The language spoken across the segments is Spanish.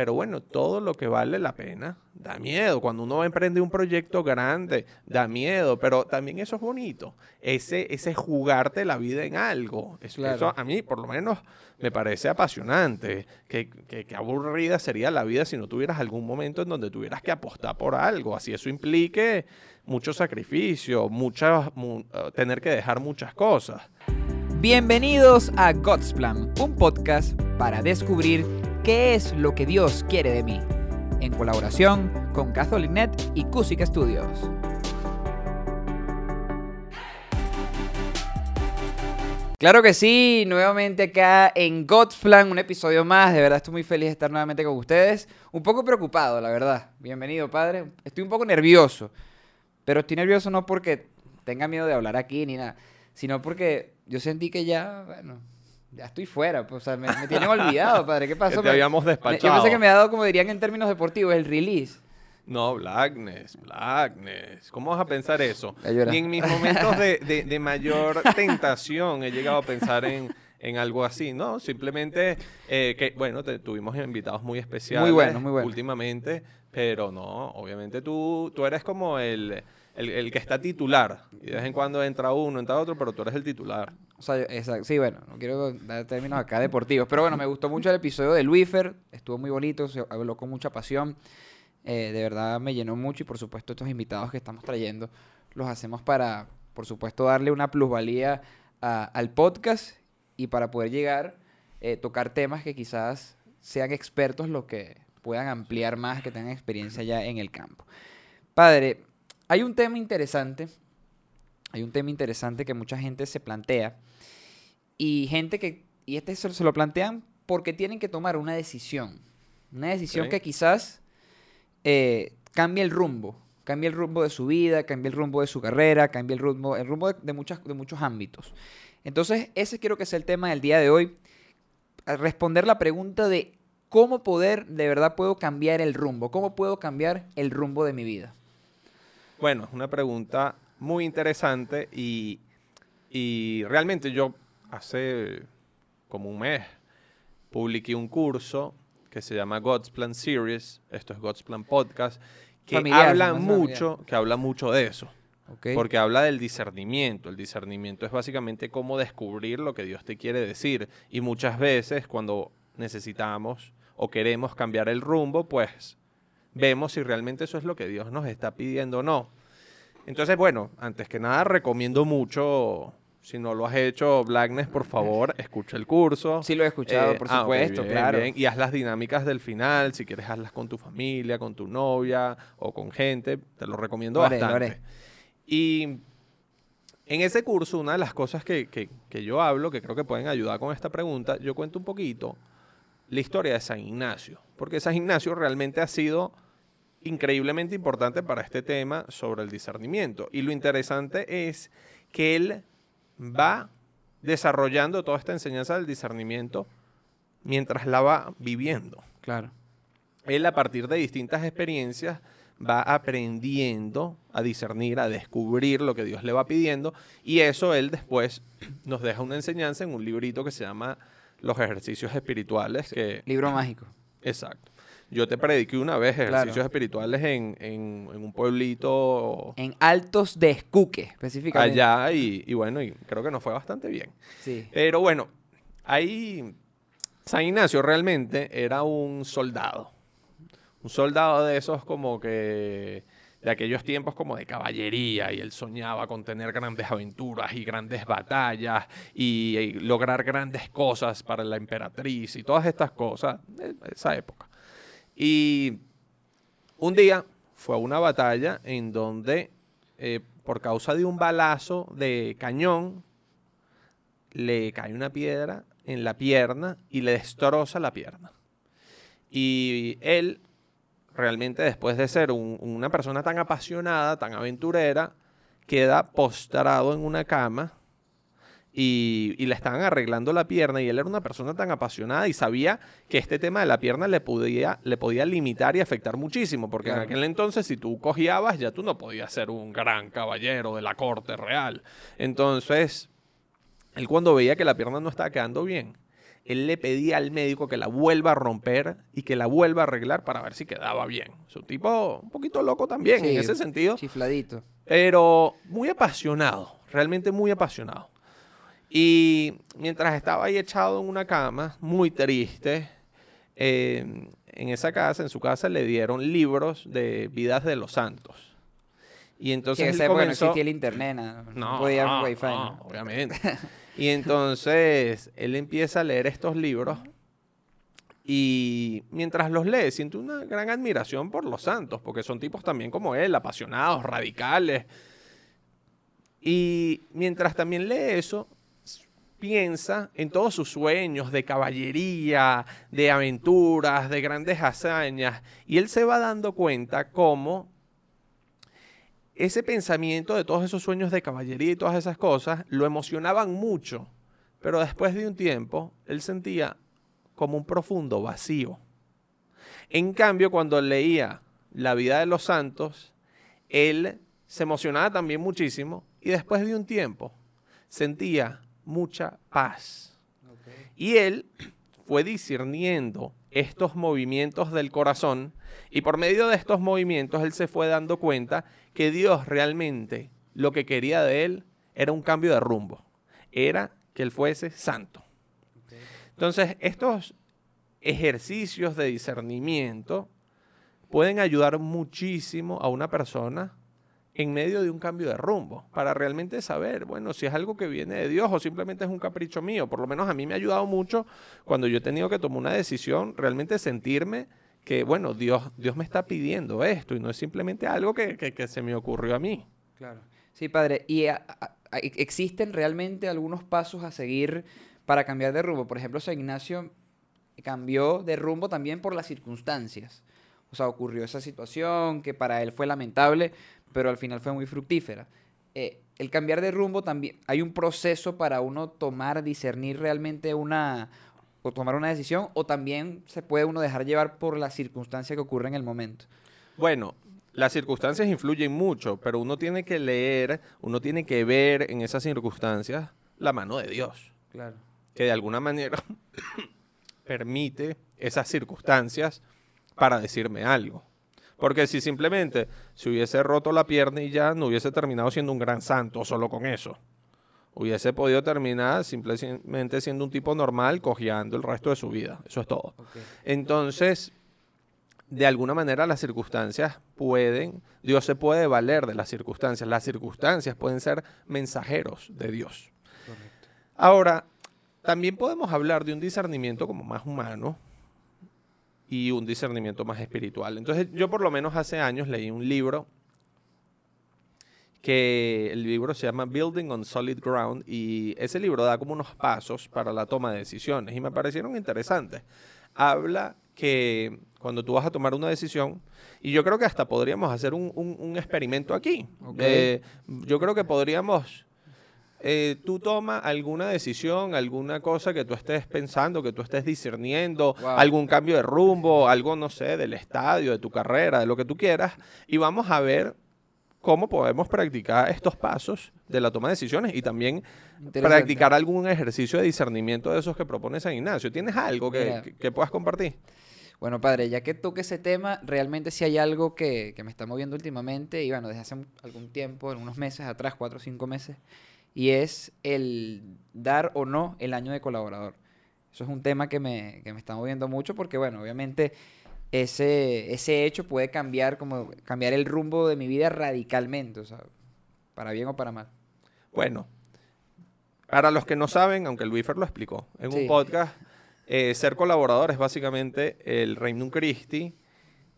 Pero bueno, todo lo que vale la pena da miedo. Cuando uno va a emprender un proyecto grande, da miedo. Pero también eso es bonito. Ese, ese jugarte la vida en algo. Eso, Claro. eso a mí, por lo menos, me parece apasionante. Que, que- que aburrida sería la vida si no tuvieras algún momento en donde tuvieras que apostar por algo. Así eso implique mucho sacrificio, muchas, mu- eh, tener que dejar muchas cosas. Bienvenidos a God's Plan, un podcast para descubrir qué es lo que Dios quiere de mí, en colaboración con CatholicNet y Cusic Studios. Claro que sí, nuevamente acá en God's Plan, un episodio más. De verdad estoy muy feliz de estar nuevamente con ustedes. Un poco preocupado, la verdad. Bienvenido, padre. Estoy un poco nervioso, pero estoy nervioso no porque tenga miedo de hablar aquí ni nada, sino porque yo sentí que ya, bueno, ya estoy fuera. Pues, o sea, me, me tienen olvidado, padre. ¿Qué Que pasó? te Me- habíamos despachado. yo pensé que me ha dado, como dirían en términos deportivos, el release. No, Blackness, Blackness. ¿Cómo vas a pensar eso? Ni en mis momentos de, de- de mayor tentación he llegado a pensar en, en algo así, ¿no? Simplemente eh, que, bueno, te- tuvimos invitados muy especiales Muy buenos, muy buenos. últimamente, pero no, obviamente tú, tú eres como el, el, el que está titular. Y de vez en cuando entra uno, entra otro, pero tú eres el titular. Exacto. Sí, bueno, no quiero dar términos acá deportivos. Pero bueno, me gustó mucho el episodio de Luifer. Estuvo muy bonito, se habló con mucha pasión. Eh, de verdad me llenó mucho y por supuesto estos invitados que estamos trayendo los hacemos para, por supuesto, darle una plusvalía al podcast y para poder llegar, eh, tocar temas que quizás sean expertos los que puedan ampliar más, que tengan experiencia ya en el campo. Padre, hay un tema interesante, hay un tema interesante que mucha gente se plantea y gente que, y este se, se lo plantean porque tienen que tomar una decisión, una decisión que quizás eh, cambie el rumbo, cambie el rumbo de su vida, cambie el rumbo de su carrera, cambie el rumbo, el rumbo de, de muchas, de muchos ámbitos. Entonces, ese quiero que sea el tema del día de hoy, responder la pregunta de cómo poder, de verdad puedo cambiar el rumbo, cómo puedo cambiar el rumbo de mi vida. Bueno, es una pregunta muy interesante y, y realmente yo hace como un mes publiqué un curso que se llama God's Plan Series, esto es God's Plan Podcast, que Familiar, habla mucho, que habla mucho de eso, porque habla del discernimiento. El discernimiento es básicamente cómo descubrir lo que Dios te quiere decir. Y muchas veces cuando necesitamos o queremos cambiar el rumbo, pues vemos si realmente eso es lo que Dios nos está pidiendo o no. Entonces, bueno, antes que nada recomiendo mucho, si no lo has hecho, Blackness, por favor, escucha el curso. Sí lo he escuchado, Eh, por ah, ok, supuesto, bien, claro. bien. Y haz las dinámicas del final, si quieres hazlas con tu familia, con tu novia o con gente, te lo recomiendo Lo haré, lo bastante. haré. Y en ese curso, una de las cosas que, que- que yo hablo, que creo que pueden ayudar con esta pregunta, yo cuento un poquito la historia de San Ignacio, porque San Ignacio realmente ha sido increíblemente importante para este tema sobre el discernimiento. Y lo interesante es que él va desarrollando toda esta enseñanza del discernimiento mientras la va viviendo. Claro. Él a partir de distintas experiencias va aprendiendo a discernir, a descubrir lo que Dios le va pidiendo y eso él después nos deja una enseñanza en un librito que se llama Los ejercicios espirituales, que Libro mágico. Exacto. Yo te prediqué una vez ejercicios Claro. espirituales en, en- en un pueblito En Altos de Escuque, específicamente. allá y, y bueno, y creo que nos fue bastante bien. Sí. Pero bueno, ahí San Ignacio realmente era un soldado. Un soldado de esos como que de aquellos tiempos como de caballería y él soñaba con tener grandes aventuras y grandes batallas y, y lograr grandes cosas para la emperatriz y todas estas cosas de esa época. Y un día fue a una batalla en donde eh, por causa de un balazo de cañón le cae una piedra en la pierna y le destroza la pierna. Y él, realmente después de ser un- una persona tan apasionada, tan aventurera, queda postrado en una cama y, y le estaban arreglando la pierna y él era una persona tan apasionada y sabía que este tema de la pierna le podía, le podía limitar y afectar muchísimo, porque Claro. en aquel entonces si tú cogiabas ya tú no podías ser un gran caballero de la corte real. Entonces, él cuando veía que la pierna no estaba quedando bien, él le pedía al médico que la vuelva a romper y que la vuelva a arreglar para ver si quedaba bien. Es un tipo un poquito loco también Sí, en ese sentido, Chifladito. pero muy apasionado, realmente muy apasionado. Y mientras estaba ahí echado en una cama, muy triste, eh, en esa casa, en su casa, le dieron libros de vidas de los santos. Y Que entonces él esa época no comenzó... existía el internet, no, No, podía no, wifi. no, ¿no? obviamente. Y entonces él empieza a leer estos libros y mientras los lee siente una gran admiración por los santos, porque son tipos también como él, apasionados, radicales. Y mientras también lee eso, piensa en todos sus sueños de caballería, de aventuras, de grandes hazañas, y él se va dando cuenta cómo ese pensamiento de todos esos sueños de caballería y todas esas cosas lo emocionaban mucho, pero después de un tiempo él sentía como un profundo vacío. En cambio, cuando leía la vida de los santos, él se emocionaba también muchísimo y después de un tiempo sentía mucha paz. Y él fue discerniendo estos movimientos del corazón y por medio de estos movimientos él se fue dando cuenta que Dios realmente lo que quería de él era un cambio de rumbo, era que él fuese santo. Entonces, estos ejercicios de discernimiento pueden ayudar muchísimo a una persona en medio de un cambio de rumbo, para realmente saber, bueno, si es algo que viene de Dios o simplemente es un capricho mío. Por lo menos a mí me ha ayudado mucho cuando yo he tenido que tomar una decisión, realmente sentirme que, bueno, Dios, Dios me está pidiendo esto y no es simplemente algo que, que- se me ocurrió a mí. Claro. Sí, padre. ¿Y existen realmente algunos pasos a seguir para cambiar de rumbo? Por ejemplo, San Ignacio cambió de rumbo también por las circunstancias. O sea, ocurrió esa situación que para él fue lamentable, pero al final fue muy fructífera. Eh, el cambiar de rumbo también, hay un proceso para uno tomar, discernir realmente una, o tomar una decisión, o también se puede uno dejar llevar por la circunstancia que ocurre en el momento. Bueno, las circunstancias influyen mucho, pero uno tiene que leer, uno tiene que ver en esas circunstancias la mano de Dios. Claro. que de alguna manera permite esas circunstancias para decirme algo. Porque si simplemente se hubiese roto la pierna y ya no hubiese terminado siendo un gran santo solo con eso. Hubiese podido terminar simplemente siendo un tipo normal cojeando el resto de su vida. Eso es todo. Entonces, de alguna manera las circunstancias pueden, Dios se puede valer de las circunstancias. Las circunstancias pueden ser mensajeros de Dios. Correcto. Ahora, también podemos hablar de un discernimiento como más humano y un discernimiento más espiritual. Entonces, yo por lo menos hace años leí un libro que el libro se llama Building on Solid Ground y ese libro da como unos pasos para la toma de decisiones y me parecieron interesantes. Habla que cuando tú vas a tomar una decisión, y yo creo que hasta podríamos hacer un, un- un experimento aquí. Ok. Eh, yo creo que podríamos eh, tú tomas alguna decisión, alguna cosa que tú estés pensando, que tú estés discerniendo, Wow. algún cambio de rumbo, algo, no sé, del estadio, de tu carrera, de lo que tú quieras, y vamos a ver cómo podemos practicar estos pasos de la toma de decisiones y también practicar algún ejercicio de discernimiento de esos que propone San Ignacio. ¿Tienes algo que, Mira. que- que puedas compartir? Bueno, padre, ya que toque ese tema, realmente sí hay algo que, que me está moviendo últimamente, y bueno, desde hace un- algún tiempo, algunos meses atrás, cuatro o cinco meses, y es el dar o no el año de colaborador. Eso es un tema que me, que me está moviendo mucho porque, bueno, obviamente ese, ese hecho puede cambiar, como, cambiar el rumbo de mi vida radicalmente, o sea, para bien o para mal. Bueno, para los que no saben, aunque Luífer lo explicó en Sí. un podcast, eh, ser colaborador es básicamente el Regnum Christi,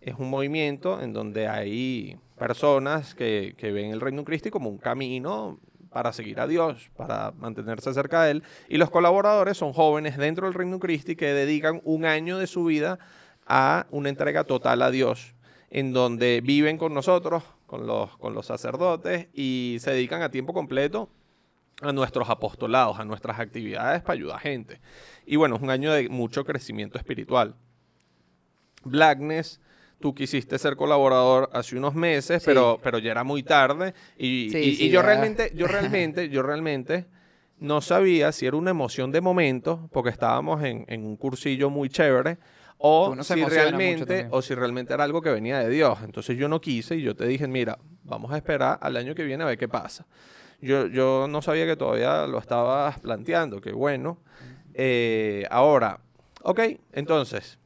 es un movimiento en donde hay personas que, que ven el Regnum Christi como un camino para seguir a Dios, para mantenerse cerca de Él, y los colaboradores son jóvenes dentro del Regnum Christi que dedican un año de su vida a una entrega total a Dios, en donde viven con nosotros, con los, con los sacerdotes, y se dedican a tiempo completo a nuestros apostolados, a nuestras actividades para ayudar a gente. Y bueno, es un año de mucho crecimiento espiritual. Blackness, tú quisiste ser colaborador hace unos meses, Sí. pero, pero ya era muy tarde. Y, Sí, y- yo realmente, yo realmente, yo realmente no sabía si era una emoción de momento, porque estábamos en, en un cursillo muy chévere, o si, realmente, o si realmente era algo que venía de Dios. Entonces yo no quise y yo te dije, mira, vamos a esperar al año que viene a ver qué pasa. Yo, yo no sabía que todavía lo estabas planteando, que bueno. Eh, ahora, ok, entonces,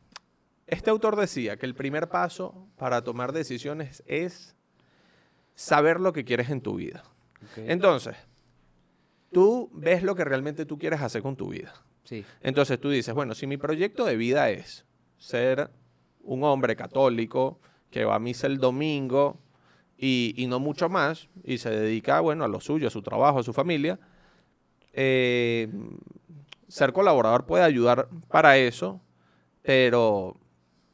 este autor decía que el primer paso para tomar decisiones es saber lo que quieres en tu vida. Entonces, tú ves lo que realmente tú quieres hacer con tu vida. Sí. Entonces tú dices, bueno, si mi proyecto de vida es ser un hombre católico que va a misa el domingo y, y no mucho más, y se dedica, bueno, a lo suyo, a su trabajo, a su familia, eh, ser colaborador puede ayudar para eso, pero,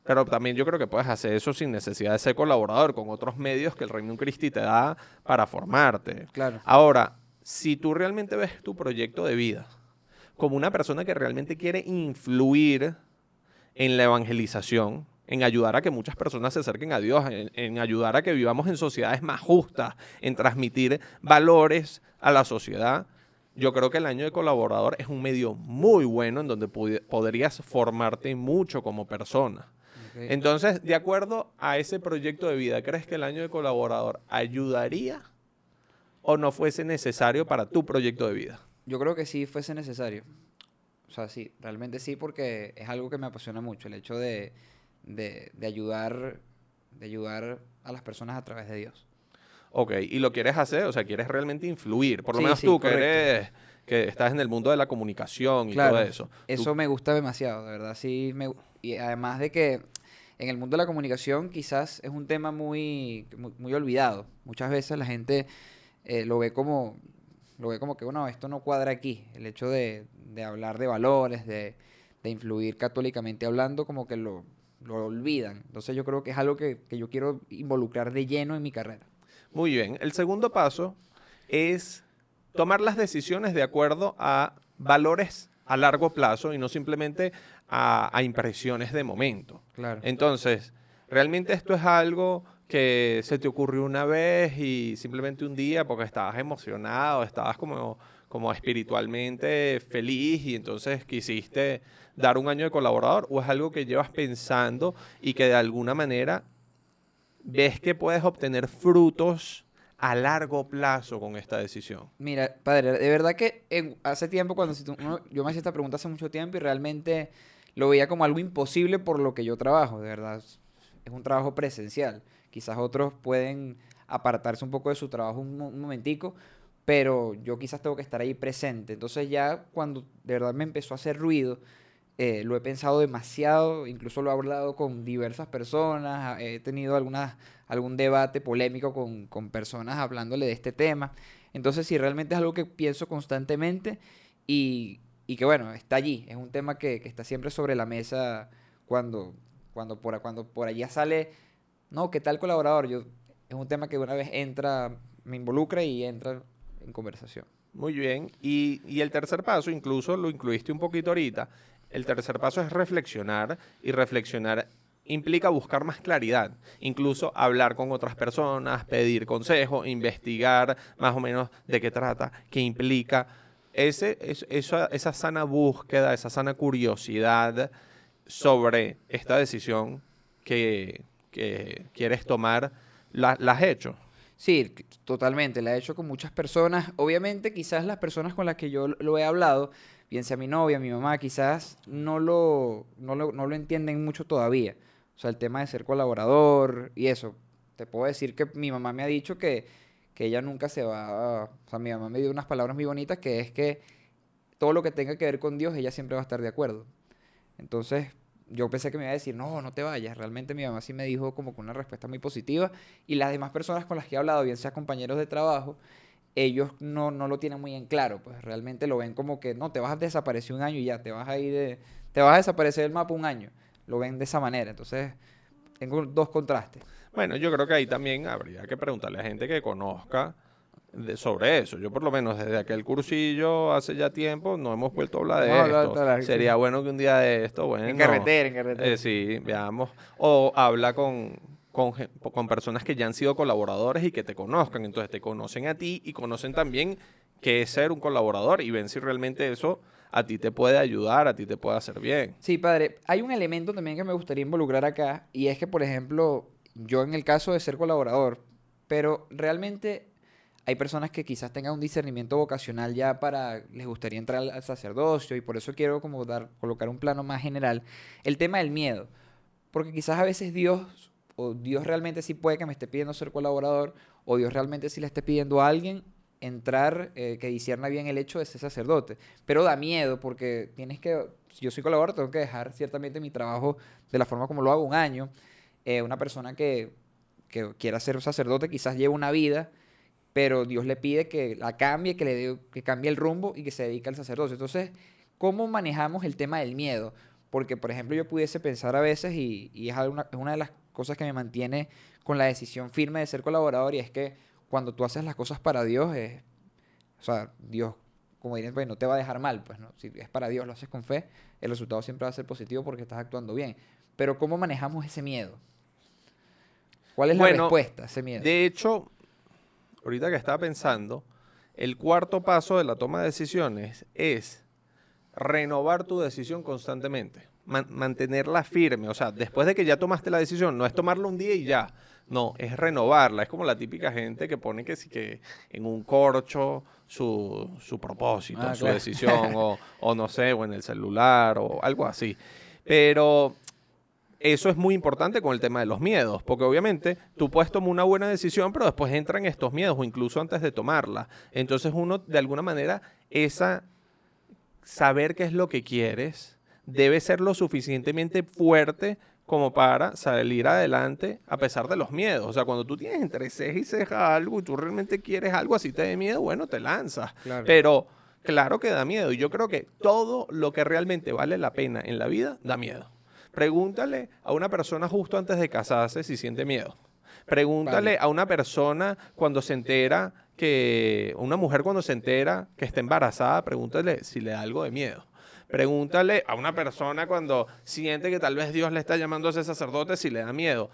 pero también yo creo que puedes hacer eso sin necesidad de ser colaborador, con otros medios que el Reino Christi te da para formarte. Claro. Ahora, si tú realmente ves tu proyecto de vida como una persona que realmente quiere influir en la evangelización, en ayudar a que muchas personas se acerquen a Dios, en, en ayudar a que vivamos en sociedades más justas, en transmitir valores a la sociedad, yo creo que el año de colaborador es un medio muy bueno en donde podrías formarte mucho como persona. Entonces, de acuerdo a ese proyecto de vida, ¿crees que el año de colaborador ayudaría o no fuese necesario para tu proyecto de vida? Yo creo que sí fuese necesario. O sea, sí, realmente sí, porque es algo que me apasiona mucho, el hecho de, de, de ayudar, de ayudar a las personas a través de Dios. Ok, y lo quieres hacer, o sea, quieres realmente influir. Por lo Sí, menos sí, tú, que correcto. eres, que estás en el mundo de la comunicación y Claro, todo eso. Tú- Eso me gusta demasiado, de verdad, sí. Me, y además de que en el mundo de la comunicación quizás es un tema muy, muy, olvidado. Muchas veces la gente eh, lo ve como, lo ve como que, bueno, esto no cuadra aquí. El hecho de, de hablar de valores, de, de influir católicamente hablando, como que lo, lo olvidan. Entonces yo creo que es algo que, que yo quiero involucrar de lleno en mi carrera. Muy bien. El segundo paso es tomar las decisiones de acuerdo a valores a largo plazo y no simplemente a, a impresiones de momento. Claro. Entonces, realmente esto es algo que se te ocurrió una vez y simplemente un día porque estabas emocionado, estabas como, como espiritualmente feliz y entonces quisiste dar un año de colaborador o es algo que llevas pensando y que de alguna manera ves que puedes obtener frutos a largo plazo con esta decisión. Mira, padre, de verdad que en- hace tiempo, cuando uno- yo me hacía esta pregunta hace mucho tiempo y realmente lo veía como algo imposible por lo que yo trabajo, de verdad. Es un trabajo presencial. Quizás otros pueden apartarse un poco de su trabajo un, un momentico, pero yo quizás tengo que estar ahí presente. Entonces ya cuando de verdad me empezó a hacer ruido, eh, lo he pensado demasiado, incluso lo he hablado con diversas personas, he tenido algunas, algún debate polémico con, con personas hablándole de este tema. Entonces, sí, realmente es algo que pienso constantemente y, y que, bueno, está allí. Es un tema que, que está siempre sobre la mesa cuando, cuando, por, cuando por allá sale, no, ¿qué tal colaborador? Yo, es un tema que una vez entra, me involucra y entra en conversación. Muy bien. Y, y el tercer paso, incluso lo incluiste un poquito ahorita, el tercer paso es reflexionar y reflexionar implica buscar más claridad, incluso hablar con otras personas, pedir consejo, investigar más o menos de qué trata, qué implica. Ese, es- esa, sana búsqueda, esa sana curiosidad sobre esta decisión que, que quieres tomar, la, la has hecho. Sí, totalmente. La he hecho con muchas personas. Obviamente, quizás las personas con las que yo lo he hablado, bien sea mi novia, mi mamá, quizás no lo, no lo, no lo entienden mucho todavía. O sea, el tema de ser colaborador y eso. Te puedo decir que mi mamá me ha dicho que, que ella nunca se va a... O sea, mi mamá me dio unas palabras muy bonitas que es que todo lo que tenga que ver con Dios, ella siempre va a estar de acuerdo. Entonces, yo pensé que me iba a decir, no, no te vayas. Realmente mi mamá sí me dijo como con una respuesta muy positiva. Y las demás personas con las que he hablado, bien sea compañeros de trabajo, ellos no, no lo tienen muy en claro. Pues realmente lo ven como que, no, te vas a desaparecer un año y ya, te vas a ir de, te vas a desaparecer del mapa un año. Lo ven de esa manera. Entonces, tengo dos contrastes. Bueno, yo creo que ahí también habría que preguntarle a gente que conozca de- sobre eso. Yo por lo menos desde aquel cursillo hace ya tiempo no hemos vuelto a hablar de No esto. Sería bueno que un día de esto, bueno, en carretera, en carretera. eh, sí, veamos. O habla con, con, con personas que ya han sido colaboradores y que te conozcan. Entonces te conocen a ti y conocen también qué es ser un colaborador y ven si realmente eso a ti te puede ayudar, a ti te puede hacer bien. Sí, padre. Hay un elemento también que me gustaría involucrar acá y es que, por ejemplo, yo en el caso de ser colaborador, pero realmente hay personas que quizás tengan un discernimiento vocacional ya para, les gustaría entrar al sacerdocio y por eso quiero como dar, colocar un plano más general. El tema del miedo, porque quizás a veces Dios, o Dios realmente sí puede que me esté pidiendo ser colaborador, o Dios realmente sí le esté pidiendo a alguien entrar, eh, que disierna bien el hecho de ser sacerdote. Pero da miedo porque tienes que, si yo soy colaborador, tengo que dejar ciertamente mi trabajo de la forma como lo hago un año. Eh, una persona que, que quiera ser sacerdote quizás lleva una vida pero Dios le pide que la cambie, que, le que cambie el rumbo y que se dedique al sacerdocio. Entonces, ¿cómo manejamos el tema del miedo? Porque, por ejemplo, yo pudiese pensar a veces, y, es, una, es una de las cosas que me mantiene con la decisión firme de ser colaborador, y es que cuando tú haces las cosas para Dios, es, o sea, Dios, como dirían, pues no te va a dejar mal, pues no, si es para Dios, lo haces con fe, el resultado siempre va a ser positivo porque estás actuando bien. Pero ¿cómo manejamos ese miedo? ¿Cuál es la respuesta a ese miedo? De hecho, ahorita que estaba pensando, el cuarto paso de la toma de decisiones es renovar tu decisión constantemente, mantenerla firme. O sea, después de que ya tomaste la decisión, no es tomarla un día y ya. No, es renovarla. Es como la típica gente que pone que sí que en un corcho su, propósito, ah, su decisión, o, o no sé, o en el celular, o algo así. Pero eso es muy importante con el tema de los miedos, porque obviamente tú puedes tomar una buena decisión, pero después entran estos miedos, o incluso antes de tomarla. Entonces uno, de alguna manera, esa saber qué es lo que quieres, debe ser lo suficientemente fuerte como para salir adelante a pesar de los miedos. O sea, cuando tú tienes entre ceja y ceja algo y tú realmente quieres algo así te dé miedo, bueno, te lanzas. Pero claro que da miedo. Y yo creo que todo lo que realmente vale la pena en la vida da miedo. Pregúntale a una persona justo antes de casarse si siente miedo. Pregúntale a una persona cuando se entera que, una mujer cuando se entera que está embarazada, pregúntale si le da algo de miedo. Pregúntale a una persona cuando siente que tal vez Dios le está llamando a ser sacerdote si le da miedo.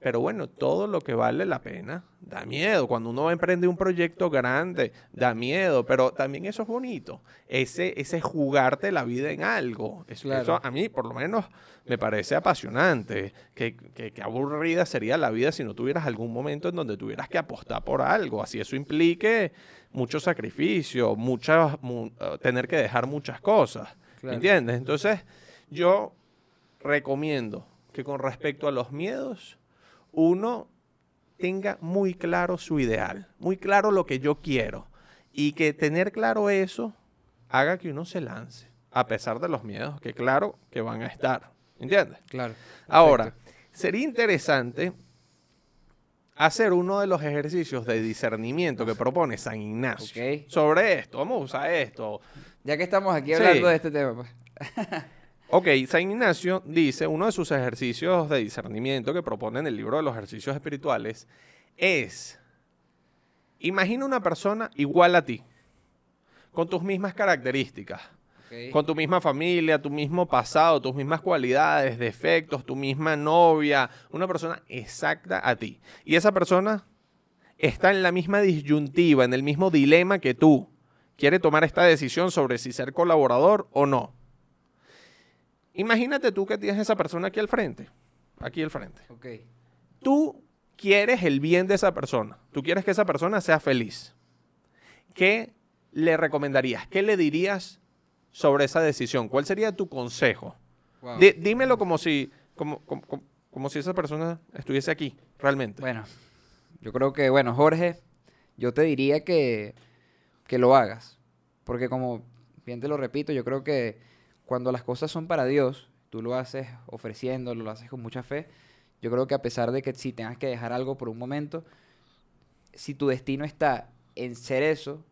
Pero bueno, todo lo que vale la pena da miedo. Cuando uno emprende un proyecto grande, da miedo. Pero también eso es bonito. Ese, ese jugarte la vida en algo. Eso, a mí, por lo menos, me parece apasionante. Que, aburrida sería la vida si no tuvieras algún momento en donde tuvieras que apostar por algo. Así eso implique mucho sacrificio, muchas, eh, tener que dejar muchas cosas. ¿Me entiendes? Entonces, yo recomiendo que con respecto a los miedos, uno tenga muy claro su ideal, muy claro lo que yo quiero. Y que tener claro eso haga que uno se lance, a pesar de los miedos que claro que van a estar. ¿Entiendes? Claro. Ahora, sería interesante hacer uno de los ejercicios de discernimiento que propone San Ignacio sobre esto. Vamos a usar esto. Ya que estamos aquí hablando de este tema, pues. Ok, San Ignacio dice, uno de sus ejercicios de discernimiento que propone en el libro de los ejercicios espirituales es, imagina una persona igual a ti, con tus mismas características, con tu misma familia, tu mismo pasado, tus mismas cualidades, defectos, tu misma novia, una persona exacta a ti. Y esa persona está en la misma disyuntiva, en el mismo dilema que tú. Quiere tomar esta decisión sobre si ser colaborador o no. Imagínate tú que tienes esa persona aquí al frente. Aquí al frente. Ok. Tú quieres el bien de esa persona. Tú quieres que esa persona sea feliz. ¿Qué le recomendarías? ¿Qué le dirías sobre esa decisión? ¿Cuál sería tu consejo? dímelo como si, como, como, si esa persona estuviese aquí, realmente. Bueno, yo creo que, bueno, Jorge, yo te diría que, que lo hagas. Porque como bien te lo repito, yo creo que cuando las cosas son para Dios, tú lo haces ofreciéndolo, lo haces con mucha fe, yo creo que a pesar de que si tengas que dejar algo por un momento, si tu destino está en ser eso,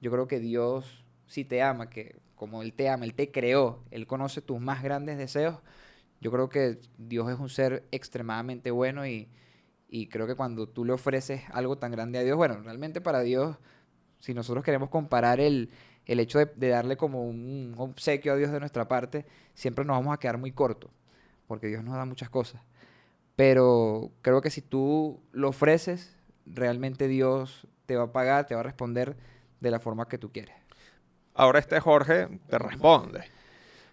yo creo que Dios, si te ama, que como Él te ama, Él te creó, Él conoce tus más grandes deseos, yo creo que Dios es un ser extremadamente bueno y, y creo que cuando tú le ofreces algo tan grande a Dios, bueno, realmente para Dios, si nosotros queremos comparar el, el hecho de, darle como un, obsequio a Dios de nuestra parte, siempre nos vamos a quedar muy cortos, porque Dios nos da muchas cosas. Pero creo que si tú lo ofreces, realmente Dios te va a pagar, te va a responder de la forma que tú quieres. Ahora este Jorge te responde.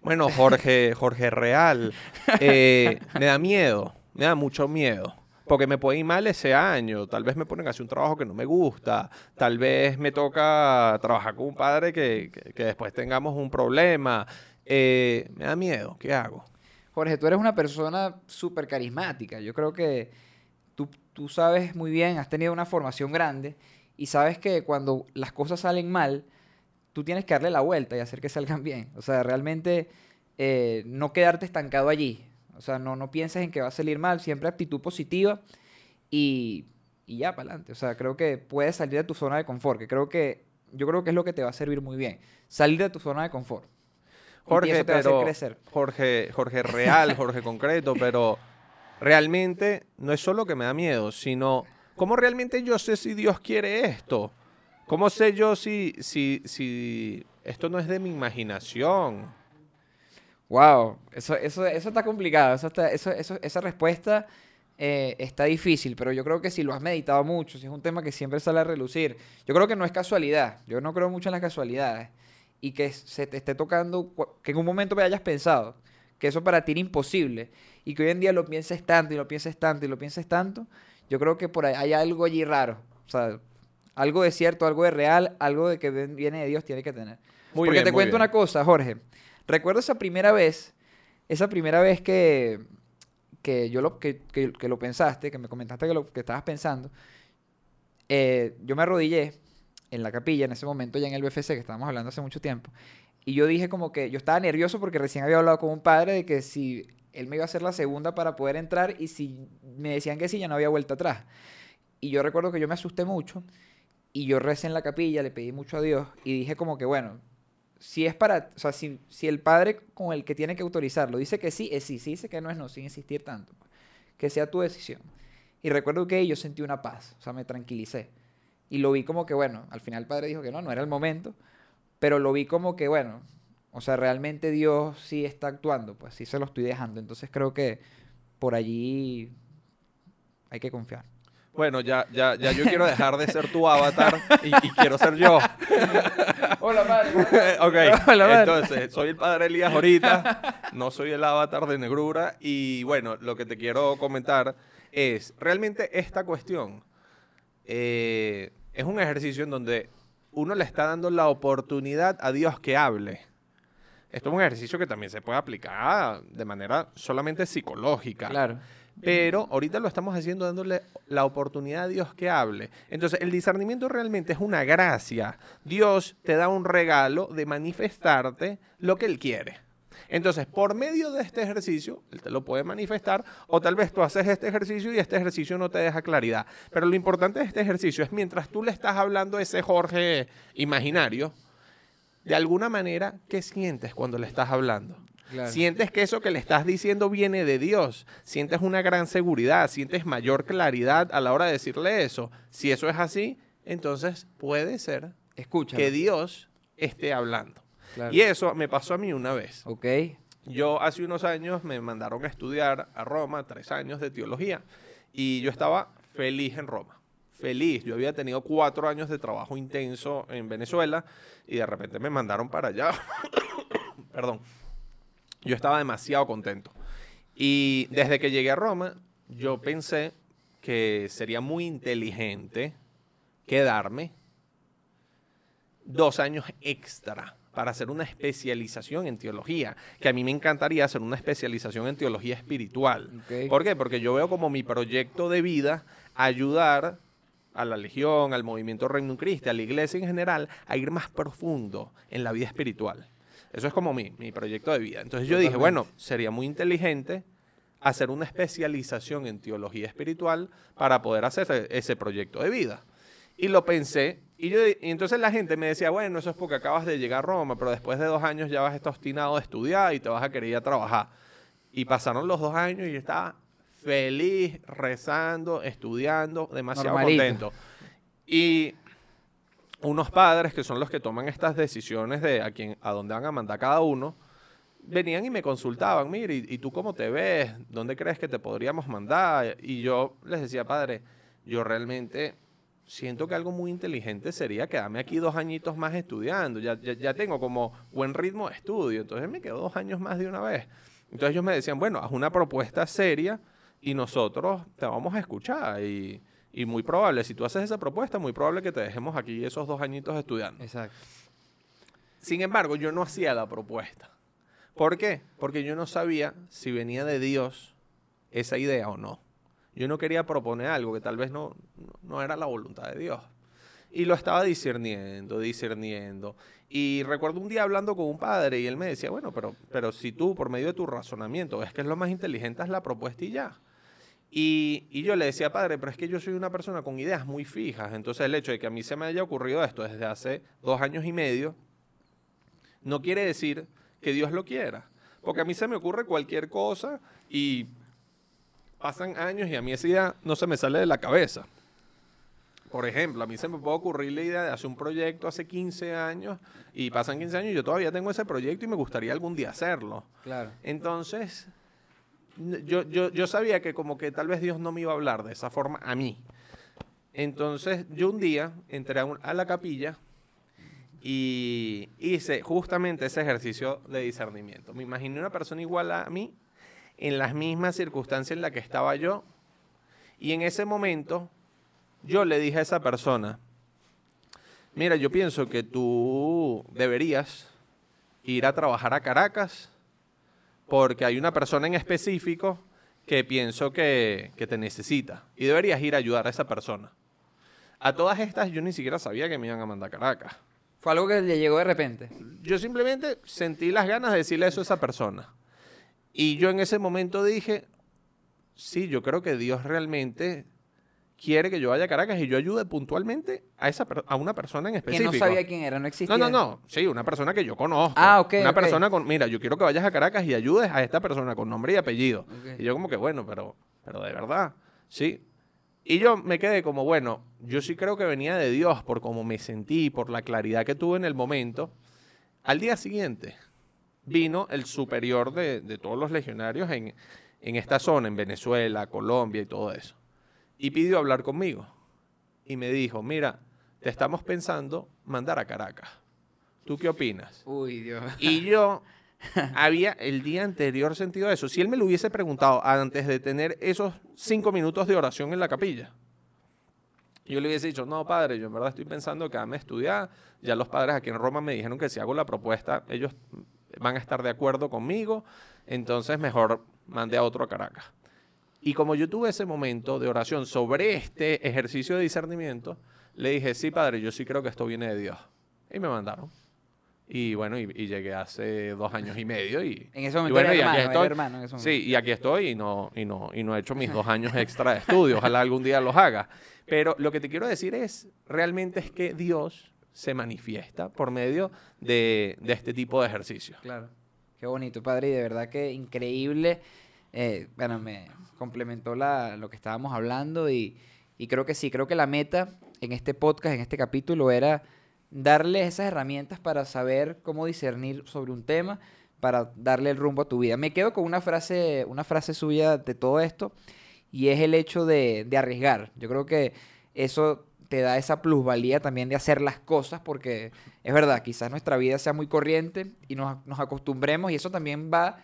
Bueno, Jorge, Jorge Real, eh, me da miedo, me da mucho miedo. Porque me puede ir mal ese año, tal vez me ponen a hacer un trabajo que no me gusta, tal vez me toca trabajar con un padre que, que- después tengamos un problema. Eh, me da miedo, ¿qué hago? Jorge, tú eres una persona súper carismática. Yo creo que tú, tú sabes muy bien, has tenido una formación grande y sabes que cuando las cosas salen mal, tú tienes que darle la vuelta y hacer que salgan bien. O sea, realmente eh, no quedarte estancado allí. O sea, no, no pienses en que va a salir mal, siempre actitud positiva y, y ya para adelante. O sea, creo que puedes salir de tu zona de confort, que creo que yo creo que es lo que te va a servir muy bien. Salir de tu zona de confort. Y Jorge, eso te va a hacer pero crecer. Jorge, Jorge real, Jorge concreto, pero realmente no es solo que me da miedo, sino cómo realmente yo sé si Dios quiere esto. ¿Cómo sé yo si, si, si esto no es de mi imaginación? Wow, eso, eso, eso está complicado. Eso está- eso, eso- esa respuesta eh, está difícil, pero yo creo que si lo has meditado mucho, si es un tema que siempre sale a relucir, yo creo que no es casualidad. Yo no creo mucho en las casualidades. Y que se te esté tocando, que en un momento me hayas pensado que eso para ti era imposible y que hoy en día lo pienses tanto y lo pienses tanto y lo pienses tanto, yo creo que por ahí hay algo allí raro. O sea, algo de cierto, algo de real, algo de que viene de Dios tiene que tener. Muy Porque bien, te muy cuento bien. una cosa, Jorge. Recuerdo esa primera vez, esa primera vez que, que yo lo, que, que- lo pensaste, que me comentaste que lo que estabas pensando. eh, yo me arrodillé en la capilla en ese momento, ya en el BFC, que estábamos hablando hace mucho tiempo. Y yo dije como que yo estaba nervioso porque recién había hablado con un padre de que si él me iba a hacer la segunda para poder entrar y si me decían que sí, ya no había vuelta atrás. Y yo recuerdo que yo me asusté mucho y yo recé en la capilla, le pedí mucho a Dios y dije como que, bueno, si es para, o sea, si, si el padre con el que tiene que autorizarlo dice que sí, es sí, si dice que no es no, sin insistir tanto, pues, que sea tu decisión. Y recuerdo que yo sentí una paz, o sea, me tranquilicé. Y lo vi como que, bueno, al final el padre dijo que no, no era el momento, pero lo vi como que, bueno, o sea, realmente Dios sí está actuando, pues sí se lo estoy dejando. Entonces creo que por allí hay que confiar. Bueno, ya, ya, ya yo quiero dejar de ser tu avatar y, y quiero ser yo. Hola, padre. ok, Hola, madre. entonces, soy el padre Elías ahorita, no soy el avatar de negrura y bueno, lo que te quiero comentar es, realmente esta cuestión eh, es un ejercicio en donde uno le está dando la oportunidad a Dios que hable. Esto es un ejercicio que también se puede aplicar de manera solamente psicológica. Claro. Pero ahorita lo estamos haciendo dándole la oportunidad a Dios que hable. Entonces, el discernimiento realmente es una gracia. Dios te da un regalo de manifestarte lo que Él quiere. Entonces, por medio de este ejercicio, Él te lo puede manifestar, o tal vez tú haces este ejercicio y este ejercicio no te deja claridad. Pero lo importante de este ejercicio es mientras tú le estás hablando a ese Jorge imaginario, de alguna manera, ¿qué sientes cuando le estás hablando? Claro. Sientes que eso que le estás diciendo viene de Dios. Sientes una gran seguridad, sientes mayor claridad a la hora de decirle eso. Si eso es así, entonces puede ser Escucha. que Dios esté hablando. Claro. Y eso me pasó a mí una vez. Ok. Yo hace unos años me mandaron a estudiar a Roma, tres años de teología, y yo estaba feliz en Roma. Feliz. Yo había tenido cuatro años de trabajo intenso en Venezuela y de repente me mandaron para allá. Perdón. Yo estaba demasiado contento. Y desde que llegué a Roma, yo pensé que sería muy inteligente quedarme dos años extra para hacer una especialización en teología, que a mí me encantaría hacer una especialización en teología espiritual. ¿Por qué? Porque yo veo como mi proyecto de vida ayudar a la Legión, al movimiento Reino Cristo, a la iglesia en general, a ir más profundo en la vida espiritual. Eso es como mi, mi proyecto de vida. Entonces yo dije, bueno, sería muy inteligente hacer una especialización en teología espiritual para poder hacer ese- ese proyecto de vida. Y lo pensé, y, yo, y entonces la gente me decía, bueno, eso es porque acabas de llegar a Roma, pero después de dos años ya vas a estar obstinado de estudiar y te vas a querer ir a trabajar. Y pasaron los dos años y yo estaba feliz, rezando, estudiando, demasiado Normalito. contento. Y unos padres que son los que toman estas decisiones de a, quién, a dónde van a mandar cada uno, venían y me consultaban, mire, ¿y, tú cómo te ves? ¿Dónde crees que te podríamos mandar? Y yo les decía, padre, yo realmente siento que algo muy inteligente sería quedarme aquí dos añitos más estudiando. Ya, ya, ya tengo como buen ritmo de estudio, entonces me quedo dos años más de una vez. Entonces ellos me decían, bueno, haz una propuesta seria y nosotros te vamos a escuchar. Y, y muy probable, si tú haces esa propuesta, muy probable que te dejemos aquí esos dos añitos estudiando. Exacto. Sin embargo, yo no hacía la propuesta. ¿Por qué? Porque yo no sabía si venía de Dios esa idea o no. Yo no quería proponer algo que tal vez no, no era la voluntad de Dios. Y lo estaba discerniendo, discerniendo. Y recuerdo un día hablando con un padre y él me decía, bueno, pero, pero si tú por medio de tu razonamiento ves que es lo más inteligente, es la propuesta y ya. Y, y, yo le decía, padre, pero es que yo soy una persona con ideas muy fijas. Entonces el hecho de que a mí se me haya ocurrido esto desde hace dos años y medio, no quiere decir que Dios lo quiera. Porque a mí se me ocurre cualquier cosa y pasan años y a mí esa idea no se me sale de la cabeza. Por ejemplo, a mí se me puede ocurrir la idea de hacer un proyecto hace 15 años y pasan 15 años y yo todavía tengo ese proyecto y me gustaría algún día hacerlo. Claro. Entonces, yo, yo, yo sabía que como que tal vez Dios no me iba a hablar de esa forma a mí. Entonces, yo un día entré a, a la capilla y hice justamente ese ejercicio de discernimiento. Me imaginé una persona igual a mí, en las mismas circunstancias en las que estaba yo, y en ese momento yo le dije a esa persona, mira, yo pienso que tú deberías ir a trabajar a Caracas porque hay una persona en específico que pienso que, que, te necesita y deberías ir a ayudar a esa persona. A todas estas yo ni siquiera sabía que me iban a mandar a Caracas. Fue algo que le llegó de repente. Yo simplemente sentí las ganas de decirle eso a esa persona. Y yo en ese momento dije, sí, yo creo que Dios realmente quiere que yo vaya a Caracas y yo ayude puntualmente a esa a una persona en específico. Que no sabía quién era, no existía. No, no, no, sí, una persona que yo conozco. Ah, ok. Una okay. persona con, mira, yo quiero que vayas a Caracas y ayudes a esta persona con nombre y apellido. Okay. Y yo como que, bueno, pero, pero de verdad, sí. Y yo me quedé como, bueno, yo sí creo que venía de Dios por cómo me sentí, por la claridad que tuve en el momento. Al día siguiente vino el superior de, de todos los legionarios en, en esta zona, en Venezuela, Colombia y todo eso. Y pidió hablar conmigo. Y me dijo, mira, te estamos pensando mandar a Caracas. ¿Tú qué opinas? Uy, Dios. Y yo había el día anterior sentido eso. Si él me lo hubiese preguntado antes de tener esos cinco minutos de oración en la capilla, yo le hubiese dicho, no, padre, yo en verdad estoy pensando que me estudiar. Ya los padres aquí en Roma me dijeron que si hago la propuesta, ellos van a estar de acuerdo conmigo. Entonces, mejor mande a otro a Caracas. Y como yo tuve ese momento de oración sobre este ejercicio de discernimiento, le dije, sí, padre, yo sí creo que esto viene de Dios. Y me mandaron. Y bueno, y, y, llegué hace dos años y medio y... En ese momento y bueno, era y aquí hermano, estoy. era hermano en ese. Sí, y aquí estoy y no, y, no, y no he hecho mis dos años extra de estudio. Ojalá algún día los haga. Pero lo que te quiero decir es, realmente es que Dios se manifiesta por medio de, de este tipo de ejercicios. Claro. Qué bonito, padre, y de verdad que increíble. Eh, bueno, me complementó la, lo que estábamos hablando y, creo que sí, creo que la meta en este podcast, en este capítulo, era darle esas herramientas para saber cómo discernir sobre un tema, para darle el rumbo a tu vida. Me quedo con una frase, una frase suya de todo esto, y es el hecho de, de arriesgar. Yo creo que eso te da esa plusvalía también de hacer las cosas, porque es verdad, quizás nuestra vida sea muy corriente y nos, nos acostumbremos, y eso también va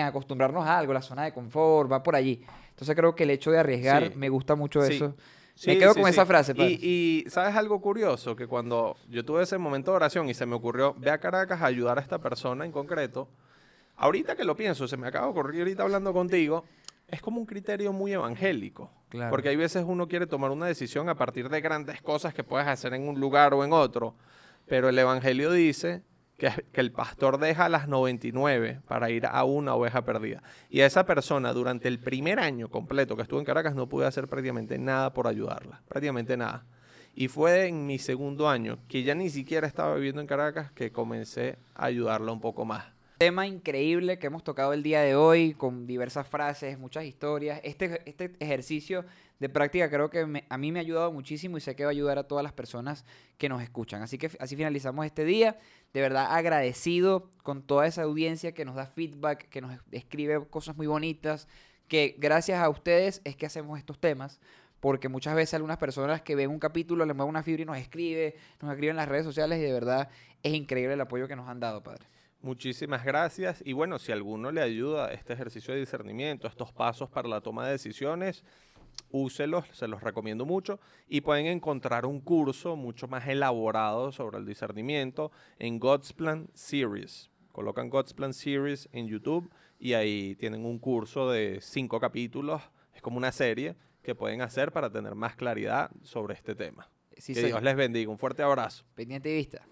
en acostumbrarnos a algo, la zona de confort, va por allí. Entonces creo que el hecho de arriesgar, Sí. me gusta mucho Sí. eso. Sí, me quedo con esa frase. Y, y, ¿sabes algo curioso? Que cuando yo tuve ese momento de oración y se me ocurrió, ve a Caracas a ayudar a esta persona en concreto, ahorita que lo pienso, se me acaba de ocurrir ahorita hablando contigo, es como un criterio muy evangélico. Claro. Porque hay veces uno quiere tomar una decisión a partir de grandes cosas que puedes hacer en un lugar o en otro, pero el evangelio dice que, el pastor deja a las 99 para ir a una oveja perdida. Y a esa persona durante el primer año completo que estuvo en Caracas no pude hacer prácticamente nada por ayudarla, prácticamente nada. Y fue en mi segundo año, que ya ni siquiera estaba viviendo en Caracas, que comencé a ayudarla un poco más. Tema increíble que hemos tocado el día de hoy con diversas frases, muchas historias. Este, este ejercicio de práctica creo que me- a mí me ha ayudado muchísimo y sé que va a ayudar a todas las personas que nos escuchan. Así que así finalizamos este día. De verdad agradecido con toda esa audiencia que nos da feedback, que nos escribe cosas muy bonitas, que gracias a ustedes es que hacemos estos temas porque muchas veces algunas personas que ven un capítulo le mueven una fibra y nos escribe, nos escriben en las redes sociales y de verdad es increíble el apoyo que nos han dado, padre. Muchísimas gracias. Y bueno, si alguno le ayuda este ejercicio de discernimiento, estos pasos para la toma de decisiones, úselos, se los recomiendo mucho. Y pueden encontrar un curso mucho más elaborado sobre el discernimiento en God's Plan Series. Colocan God's Plan Series en YouTube y ahí tienen un curso de cinco capítulos. Es como una serie que pueden hacer para tener más claridad sobre este tema. Sí, que soy- Dios les bendiga. Un fuerte abrazo. Pendiente de vista.